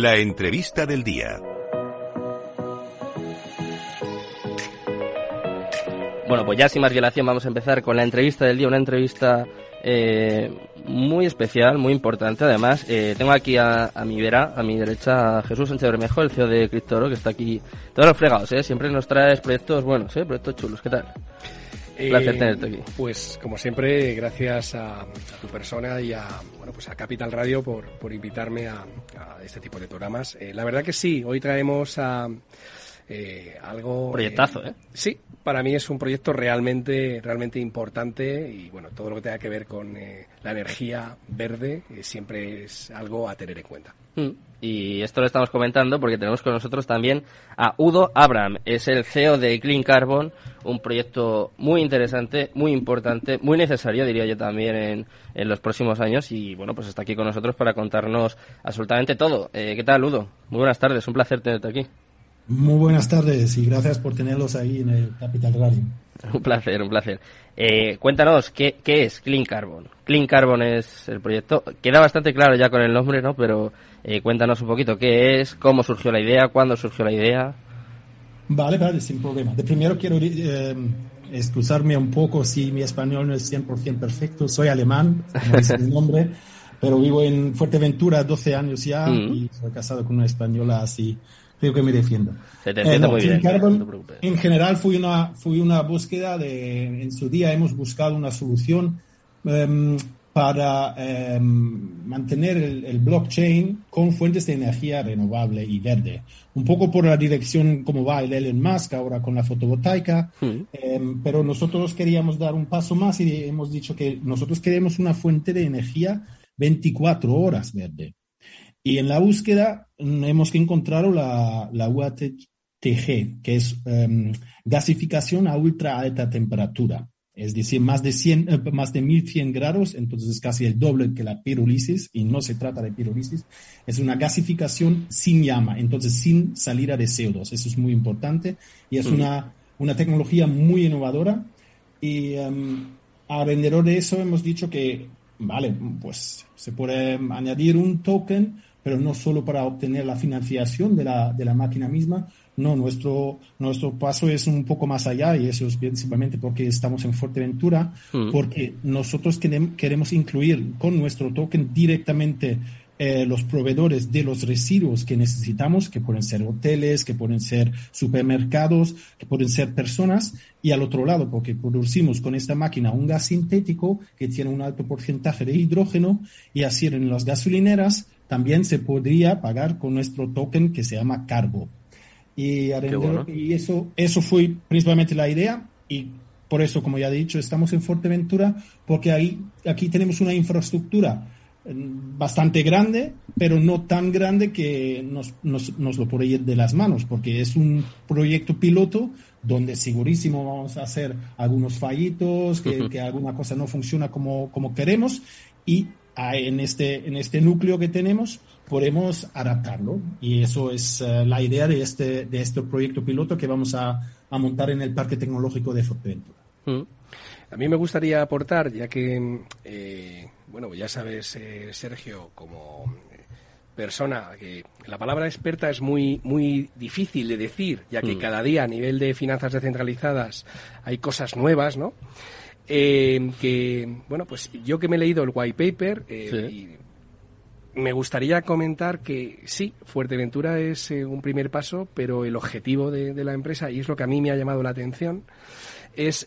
La entrevista del día. Bueno, pues ya sin más dilación vamos a empezar con la entrevista del día, una entrevista eh, muy especial, muy importante. Además, eh, tengo aquí a, mi vera, a mi derecha, a Jesús Sánchez Bermejo, el CEO de Criptoro, que está aquí todos los fregados, ¿eh? Siempre nos traes proyectos buenos, ¿eh? Proyectos chulos, ¿qué tal? Un placer eh, tenerte aquí. Pues, como siempre, gracias a, tu persona y a, bueno, pues a Capital Radio por, por invitarme a, a este tipo de programas. Eh, la verdad que sí, hoy traemos a eh, algo... Proyectazo, ¿eh? Sí, para mí es un proyecto realmente, realmente importante y bueno, todo lo que tenga que ver con eh, la energía verde eh, siempre es algo a tener en cuenta. Mm. Y esto lo estamos comentando porque tenemos con nosotros también a Udo Abram, es el CEO de Clean Carbon, un proyecto muy interesante, muy importante, muy necesario, diría yo también, en, en los próximos años. Y bueno, pues está aquí con nosotros para contarnos absolutamente todo. ¿Qué tal, Udo? Muy buenas tardes, un placer tenerte aquí. Muy buenas tardes y gracias por tenerlos ahí en el Capital Radio. Un placer, un placer. Eh, cuéntanos, ¿qué, ¿qué, es Clean Carbon? Clean Carbon es el proyecto. Queda bastante claro ya con el nombre, ¿no? Pero eh, cuéntanos un poquito qué es, cómo surgió la idea, cuándo surgió la idea. Vale, vale, sin problema. De primero quiero eh, excusarme un poco si mi español no es 100% perfecto. Soy alemán, no es mi nombre, pero vivo en Fuerteventura 12 años ya mm. y soy casado con una española así creo que me defiendo. Se te entiende eh, muy bien. en general fue una, fue una búsqueda de, en su día hemos buscado una solución em, para em, mantener el, blockchain con fuentes de energía renovable y verde. Un poco por la dirección como va el Elon Musk ahora con la fotovoltaica, hmm. em, pero nosotros queríamos dar un paso más y hemos dicho que nosotros queremos una fuente de energía 24 horas verde. Y en la búsqueda mm, hemos encontrado la, la UATG, que es em, gasificación a ultra alta temperatura. Es decir, más de, 100, eh, más de 1100 grados, entonces es casi el doble que la pirólisis, y no se trata de pirólisis, es una gasificación sin llama, entonces sin salida de CO2. Eso es muy importante y es una, una tecnología muy innovadora. Y um, alrededor de eso hemos dicho que, vale, pues se puede añadir un token pero no solo para obtener la financiación de la, de la máquina misma, no, nuestro, nuestro paso es un poco más allá y eso es principalmente porque estamos en Fuerteventura, mm. porque nosotros queremos incluir con nuestro token directamente eh, los proveedores de los residuos que necesitamos, que pueden ser hoteles, que pueden ser supermercados, que pueden ser personas, y al otro lado, porque producimos con esta máquina un gas sintético que tiene un alto porcentaje de hidrógeno, y así en las gasolineras también se podría pagar con nuestro token que se llama Carbo. Y, y eso, eso fue principalmente la idea y por eso, como ya he dicho, estamos en Fuerteventura porque ahí, aquí tenemos una infraestructura mm, bastante grande, pero no tan grande que nos, nos, nos lo puede ir de las manos, porque es un proyecto piloto donde segurísimo vamos a hacer algunos fallitos, que, que alguna cosa no funciona como, como queremos, y en este, en este núcleo que tenemos, podemos adaptarlo. Y eso es eh, la idea de este, de este proyecto piloto que vamos a, a montar en el Parque Tecnológico de Fuerteventura. Mm. A mí me gustaría aportar, ya que, eh, bueno, ya sabes, eh, Sergio, como persona que la palabra experta es muy muy difícil de decir, ya que mm. cada día a nivel de finanzas descentralizadas hay cosas nuevas, ¿no? Eh, que, bueno, pues yo que me he leído el white paper, eh, me gustaría comentar que sí, Fuerteventura es eh, un primer paso, pero el objetivo de, la empresa, y es lo que a mí me ha llamado la atención, es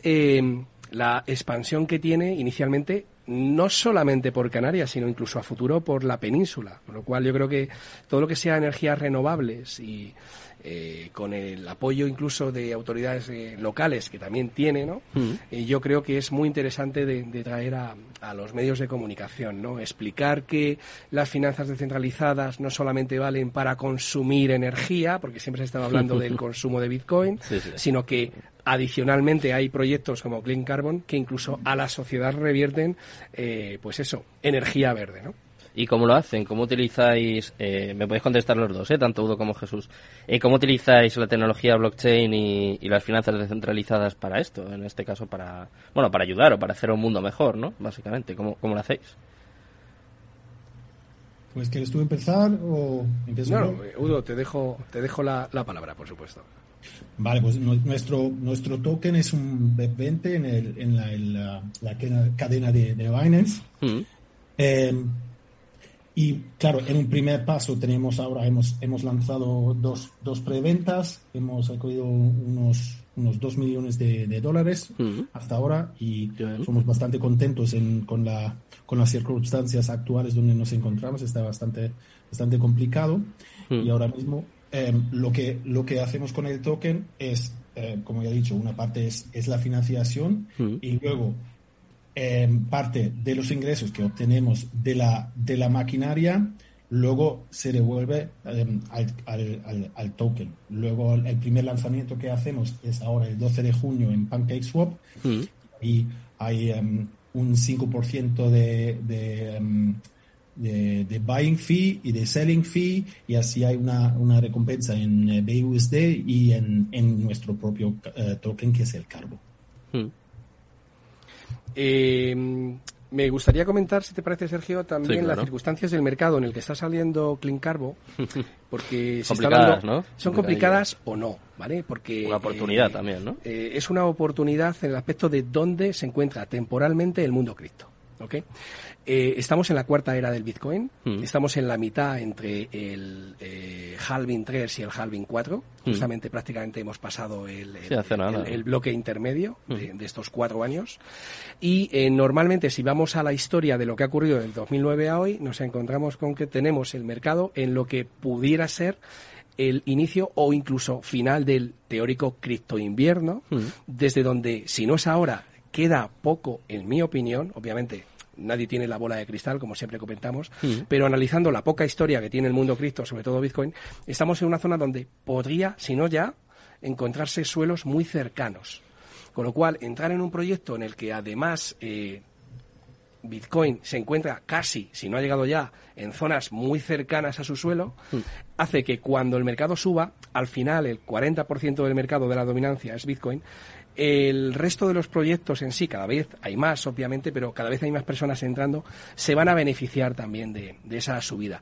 la expansión que tiene inicialmente no solamente por Canarias, sino incluso a futuro por la península. Con lo cual yo creo que todo lo que sea energías renovables y eh, con el apoyo incluso de autoridades eh, locales que también tiene, ¿no? Mm. Eh, yo creo que es muy interesante de, traer a, los medios de comunicación, ¿no? Explicar que las finanzas descentralizadas no solamente valen para consumir energía, porque siempre se estaba hablando del consumo de Bitcoin, sino que adicionalmente hay proyectos como Clean Carbon que incluso a la sociedad revierten, pues eso, energía verde, ¿no? ¿Y cómo lo hacen? ¿Cómo utilizáis, eh, me podéis contestar los dos, eh, tanto Udo como Jesús, eh, cómo utilizáis la tecnología blockchain y, las finanzas descentralizadas para esto? En este caso, para, bueno, para ayudar o para hacer un mundo mejor, ¿no? Básicamente, ¿cómo, cómo lo hacéis? Pues quieres tú empezar o empiezo No, eh, Udo, te dejo, te dejo la, la palabra, por supuesto. Vale, pues nu- nuestro, nuestro token es un BEP20 en, el, en, la, en la- la cadena- cadena de, de Binance. Mm. Eh, y claro, en un primer paso tenemos ahora, hemos, hemos lanzado dos, dos preventas, hemos recogido unos, unos 2 millones de, de dólares Mm. hasta ahora y Bien. somos bastante contentos en- con, la, con las circunstancias actuales donde nos encontramos. Está bastante, bastante complicado Mm. y ahora mismo eh, lo, que, lo que hacemos con el token es, eh, como ya he dicho, una parte es, es la financiación Mm. y luego eh, parte de los ingresos que obtenemos de la, de la maquinaria luego se devuelve eh, al, al- al- al token. Luego el primer lanzamiento que hacemos es ahora el 12 de junio en PancakeSwap Mm. y hay em, un 5% de, de, em, de, de buying fee y de selling fee y así hay una, una recompensa en eh, BUSD y en, en nuestro propio eh, token que es el Carbo. Mm. Eh, me gustaría comentar, si te parece, Sergio, también Sí, claro. las circunstancias del mercado en el que está saliendo Clean Carbo, porque se está son complicadas o no, ¿vale? Porque Una oportunidad eh, también, ¿no? eh, es una oportunidad en el aspecto de dónde se encuentra temporalmente el mundo cripto. ¿Ok? Eh, estamos en la cuarta era del Bitcoin, Mm. estamos en la mitad entre el eh, halving 3 y el halving 4, justamente prácticamente hemos pasado el, el- Mm. Sí, hace nada. el- el bloque intermedio de, Mm. de estos cuatro años. Y eh, normalmente, si vamos a la historia de lo que ha ocurrido del 2009 a hoy, nos encontramos con que tenemos el mercado en lo que pudiera ser el inicio o incluso final del teórico cripto invierno, Mm. desde donde, si no es ahora, queda poco, en mi opinión, obviamente. Nadie tiene la bola de cristal, como siempre comentamos, Mm. pero analizando la poca historia que tiene el mundo cripto, sobre todo Bitcoin, estamos en una zona donde podría, si no ya, encontrarse suelos muy cercanos. Con lo cual, entrar en un proyecto en el que además eh, Bitcoin se encuentra casi, si no ha llegado ya, en zonas muy cercanas a su suelo, hace que cuando el mercado suba, al final el 40% del mercado de la dominancia es Bitcoin, el resto de los proyectos en sí, cada vez hay más, obviamente, pero cada vez hay más personas entrando, se van a beneficiar también de, de esa subida.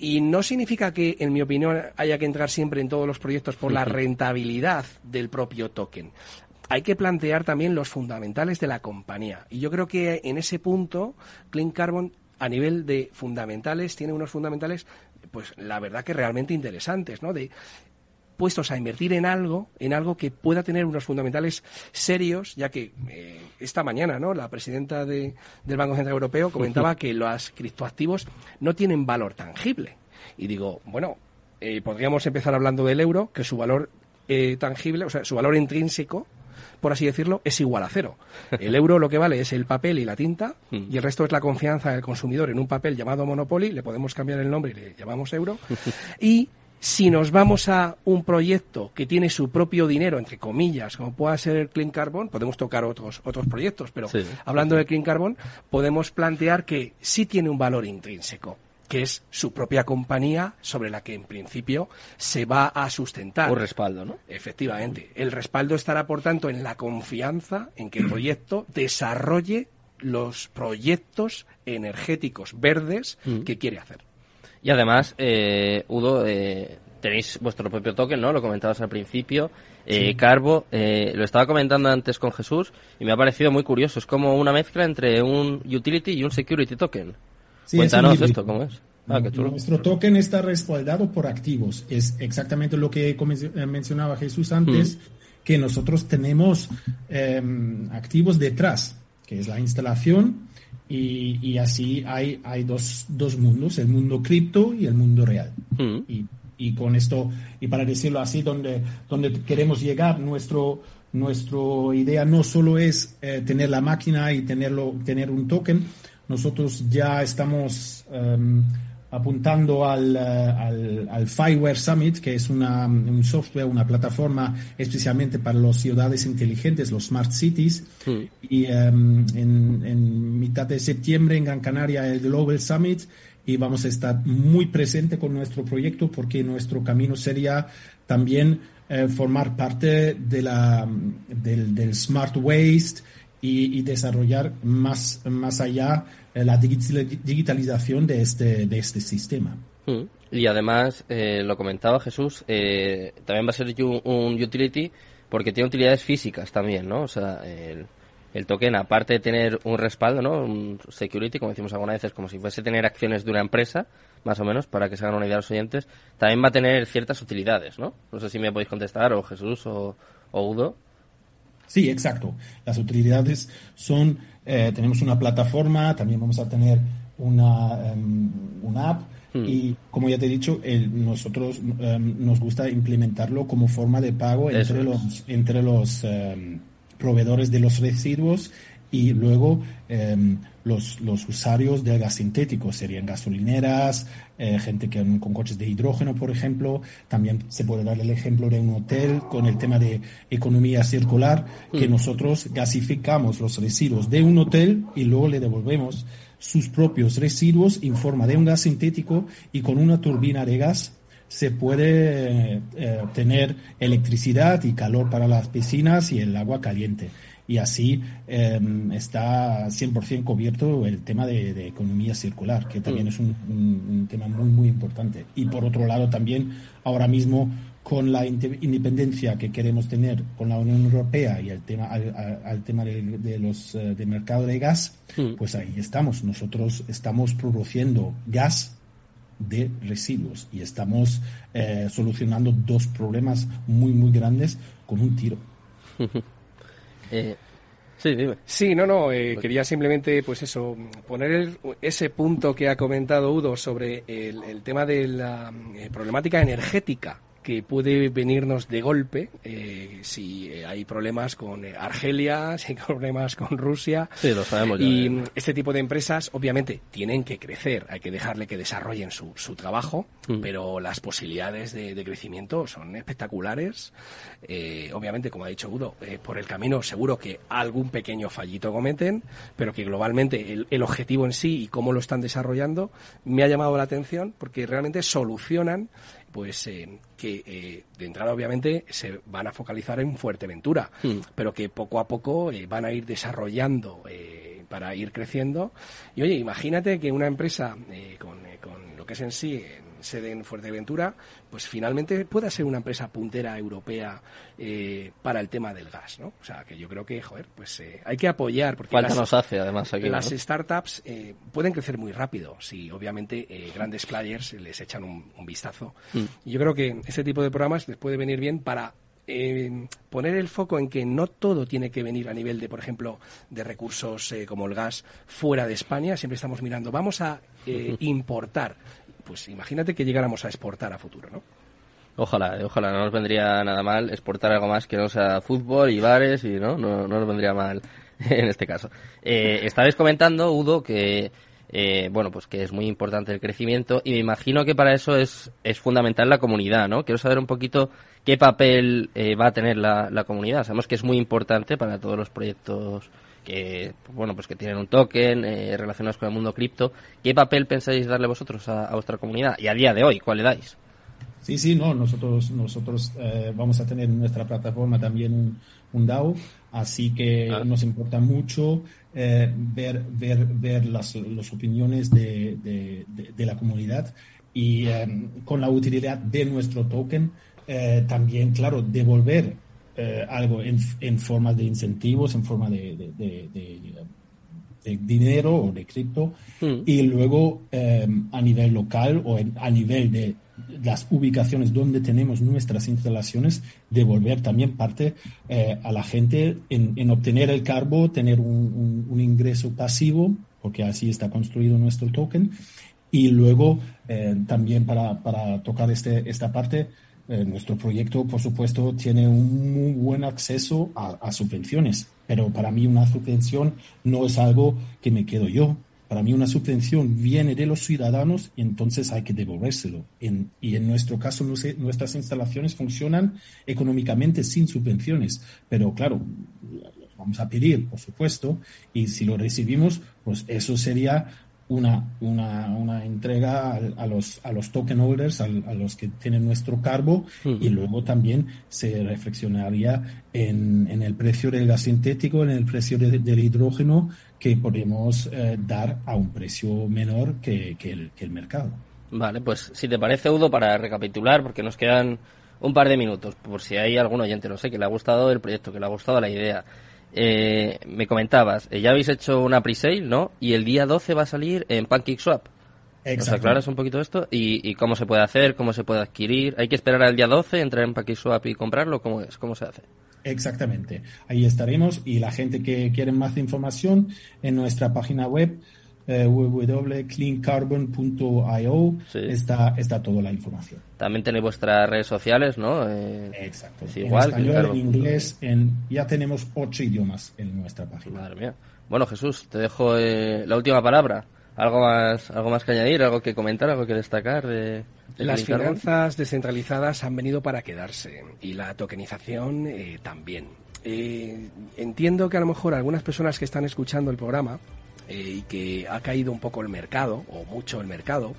Y no significa que, en mi opinión, haya que entrar siempre en todos los proyectos por la rentabilidad del propio token. Hay que plantear también los fundamentales de la compañía. Y yo creo que en ese punto, Clean Carbon, a nivel de fundamentales, tiene unos fundamentales, pues la verdad que realmente interesantes, ¿no? De puestos a invertir en algo, en algo que pueda tener unos fundamentales serios, ya que eh, esta mañana, ¿no? La presidenta de- del Banco Central Europeo comentaba que los criptoactivos no tienen valor tangible. Y digo, bueno, eh, podríamos empezar hablando del euro, que su valor eh, tangible, o sea, su valor intrínseco, por así decirlo, es igual a cero. El euro lo que vale es el papel y la tinta, y el resto es la confianza del consumidor en un papel llamado Monopoly, le podemos cambiar el nombre y le llamamos euro. Y si nos vamos a un proyecto que tiene su propio dinero, entre comillas, como pueda ser el Clean Carbon, podemos tocar otros, otros proyectos, pero Sí. hablando de Clean Carbon, podemos plantear que sí tiene un valor intrínseco que es su propia compañía sobre la que en principio se va a sustentar. Un respaldo, ¿no? Efectivamente. El respaldo estará, por tanto, en la confianza en que el proyecto desarrolle los proyectos energéticos verdes que quiere hacer. Y además, eh, Udo, eh, tenéis vuestro propio token, ¿no? Lo comentabas al principio. Eh, Carbo, eh, lo estaba comentando antes con Jesús y me ha parecido muy curioso. Es como una mezcla entre un utility y un security token. Sí, Cuéntanos esto, ¿cómo es? Ah, qué chulo. Nuestro token está respaldado por activos. Es exactamente lo que eh, mencionaba Jesús antes, que nosotros tenemos eh, activos detrás, que es la instalación, y, y así hay, hay dos, dos mundos, el mundo cripto y el mundo real. Mm. Y, y con esto, y para decirlo así, donde, donde queremos llegar, nuestro, nuestro idea no solo es eh, tener la máquina y tenerlo, tener un token, nosotros ya estamos em, apuntando al, eh, al, al Fireware Summit, que es una, un software, una plataforma especialmente para las ciudades inteligentes, los smart cities. Y en, en mitad de septiembre en Gran Canaria el Global Summit y vamos a estar muy presente con nuestro proyecto porque nuestro camino sería también eh, formar parte de la, del, del Smart Waste y, desarrollar más, más allá eh, la digitalización de este, de este sistema. Mm. Y además, eh, lo comentaba Jesús, eh, también va a ser un utility porque tiene utilidades físicas también, ¿no? O sea, el, el token, aparte de tener un respaldo, ¿no? Un security, como decimos algunas veces, como si fuese tener acciones de una empresa, más o menos, para que se hagan una idea los oyentes, también va a tener ciertas utilidades, ¿no? No sé si me podéis contestar, o Jesús o, o Udo. Sí, exacto. Las utilidades son, eh, tenemos una plataforma, también vamos a tener una, em, una app hmm. y como ya te he dicho, nosotros em, nos gusta implementarlo como forma de pago entre los, entre los em, proveedores de los residuos y luego los, los, usuarios del gas sintético serían gasolineras, eh, gente que con coches de hidrógeno, por ejemplo. También se puede dar el ejemplo de un hotel con el tema de economía circular, que mm. nosotros gasificamos los residuos de un hotel y luego le devolvemos sus propios residuos en forma de un gas sintético y con una turbina de gas se puede eh, tener electricidad y calor para las piscinas y el agua caliente. Y así em, está 100% cubierto el tema de, economía circular, que también mm. es un, tema muy, muy importante. Y por otro lado, también ahora mismo con la independencia que queremos tener con la Unión Europea y el tema al, tema de, los eh, de mercado de gas, mm. pues ahí estamos. Nosotros estamos produciendo gas de residuos y estamos eh, solucionando dos problemas muy muy grandes con un tiro. eh, sí, sí, no, no, eh, quería simplemente, pues eso, poner ese punto que ha comentado Udo sobre el, el tema de la eh, problemática energética que puede venirnos de golpe eh, si eh, hay problemas con eh, Argelia, si hay problemas con Rusia. Sí, lo sabemos. y este tipo de empresas, obviamente, tienen que crecer, hay que dejarle que desarrollen su, su trabajo, mm. pero las posibilidades de, crecimiento son espectaculares. obviamente, como ha dicho Udo, por el camino seguro que algún pequeño fallito cometen, pero que globalmente el, el objetivo en sí y cómo lo están desarrollando me ha llamado la atención porque realmente solucionan pues eh, que eh, de entrada obviamente se van a focalizar en Fuerteventura, hmm. pero que poco a poco eh, van a ir desarrollando para ir creciendo. Y oye, imagínate que una empresa con, con, lo que es en sí sede en Fuerteventura, pues finalmente pueda ser una empresa puntera europea eh, para el tema del gas, ¿no? O sea, que yo creo que, joder, pues eh, hay que apoyar. Porque Falta nos hace, además, aquí. Las startups eh, pueden crecer muy rápido si, obviamente, grandes players les echan un, vistazo. Mm. Y yo creo que ese tipo de programas les puede venir bien para poner el foco en que no todo tiene que venir a nivel de, por ejemplo, de recursos como el gas fuera de España. Siempre estamos mirando, vamos a importar pues imagínate que llegáramos a exportar a futuro, ¿no? Ojalá, ojalá, no nos vendría nada mal exportar algo más que no sea fútbol y bares y no, no, nos vendría mal en este caso. Eh, estabais comentando, Udo, que eh, bueno, pues que es muy importante el crecimiento y me imagino que para eso es, es fundamental la comunidad, ¿no? Quiero saber un poquito qué papel eh, va a tener la, la comunidad. Sabemos que es muy importante para todos los proyectos que bueno pues que tienen un token eh, relacionados con el mundo cripto. Qué papel pensáis darle vosotros a, vuestra comunidad y a día de hoy cuál le dais sí sí no nosotros nosotros eh, vamos a tener en nuestra plataforma también un, un DAO así que ah. nos importa mucho eh, ver ver ver las, las opiniones de, de, de, la comunidad y con la utilidad de nuestro token también claro devolver eh, algo en, en, forma de incentivos, en forma de, de, dinero o de cripto, hmm. y luego em, a nivel local o a nivel de las ubicaciones donde tenemos nuestras instalaciones, devolver también parte eh, a la gente en, en, obtener el carbo, tener un, un, ingreso pasivo, porque así está construido nuestro token, y luego eh, también para, para tocar este, esta parte, eh, nuestro proyecto, por supuesto, tiene un muy buen acceso a, subvenciones, pero para mí una subvención no es algo que me quedo yo. Para mí una subvención viene de los ciudadanos y entonces hay que devolvérselo. y en nuestro caso, nuestras instalaciones funcionan económicamente sin subvenciones, pero claro, vamos a pedir, por supuesto, y si lo recibimos, pues eso sería una, una, una entrega a, los, a los token holders, a, los que tienen nuestro cargo, y luego también se reflexionaría en, en, el precio del gas sintético, en el precio del hidrógeno, que podemos eh, dar a un precio menor que, que, el, que el mercado. Vale, pues si te parece, Udo, para recapitular, porque nos quedan un par de minutos, por si hay algún oyente, no sé, que le ha gustado el proyecto, que le ha gustado la idea. Eh, me comentabas, eh, ya habéis hecho una pre-sale, ¿no? Y el día 12 va a salir en PancakeSwap. ¿Nos aclaras un poquito esto? ¿Y, ¿Y, cómo se puede hacer? ¿Cómo se puede adquirir? ¿Hay que esperar al día 12, entrar en PancakeSwap y comprarlo? ¿Cómo es? ¿Cómo se hace? Exactamente. Ahí estaremos y la gente que quiere más información en nuestra página web eh, www.cleancarbon.io está, está toda la información. También tenéis vuestras redes sociales, ¿no? Eh, Exacto. igual, en español, en inglés, en, ya tenemos ocho idiomas en nuestra página. Madre mía. Bueno, Jesús, te dejo eh, la última palabra. ¿Algo más, ¿Algo más que añadir? ¿Algo que comentar? ¿Algo que destacar? De, Las finanzas descentralizadas han venido para quedarse y la tokenización eh, también. entiendo que a lo mejor algunas personas que están escuchando el programa eh, y que ha caído un poco el mercado, o mucho el mercado,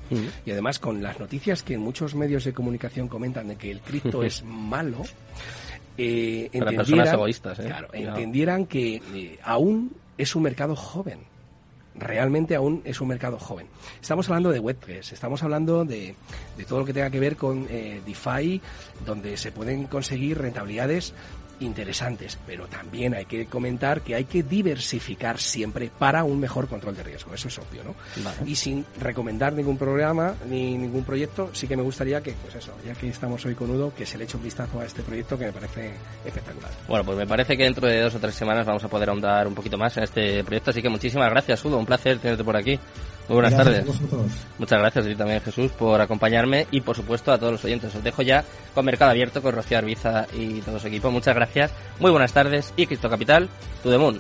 y además con las noticias que muchos medios de comunicación comentan de que el cripto es malo, eh, entendieran, egoístas, ¿eh? entendieran que eh, aún es un mercado joven realmente aún es un mercado joven. Estamos hablando de Web3, estamos hablando de, de todo lo que tenga que ver con eh, DeFi, donde se pueden conseguir rentabilidades interesantes, pero también hay que comentar que hay que diversificar siempre para un mejor control de riesgo, eso es obvio, ¿no? Y sin recomendar ningún programa ni ningún proyecto, sí que me gustaría que, pues eso, ya que estamos hoy con Udo, que se le eche un vistazo a este proyecto que me parece espectacular. Bueno, pues me parece que dentro de dos o tres semanas vamos a poder ahondar un poquito más en este proyecto, así que muchísimas gracias, Udo, un placer tenerte por aquí. Muy buenas tardes. Muchas gracias a ti también, Jesús, por acompañarme y, por supuesto, a todos los oyentes. Os dejo ya con Mercado Abierto, con Rocío Arbiza y todo su equipo. Muchas gracias, muy buenas tardes y Cristo Capital, tu Moon.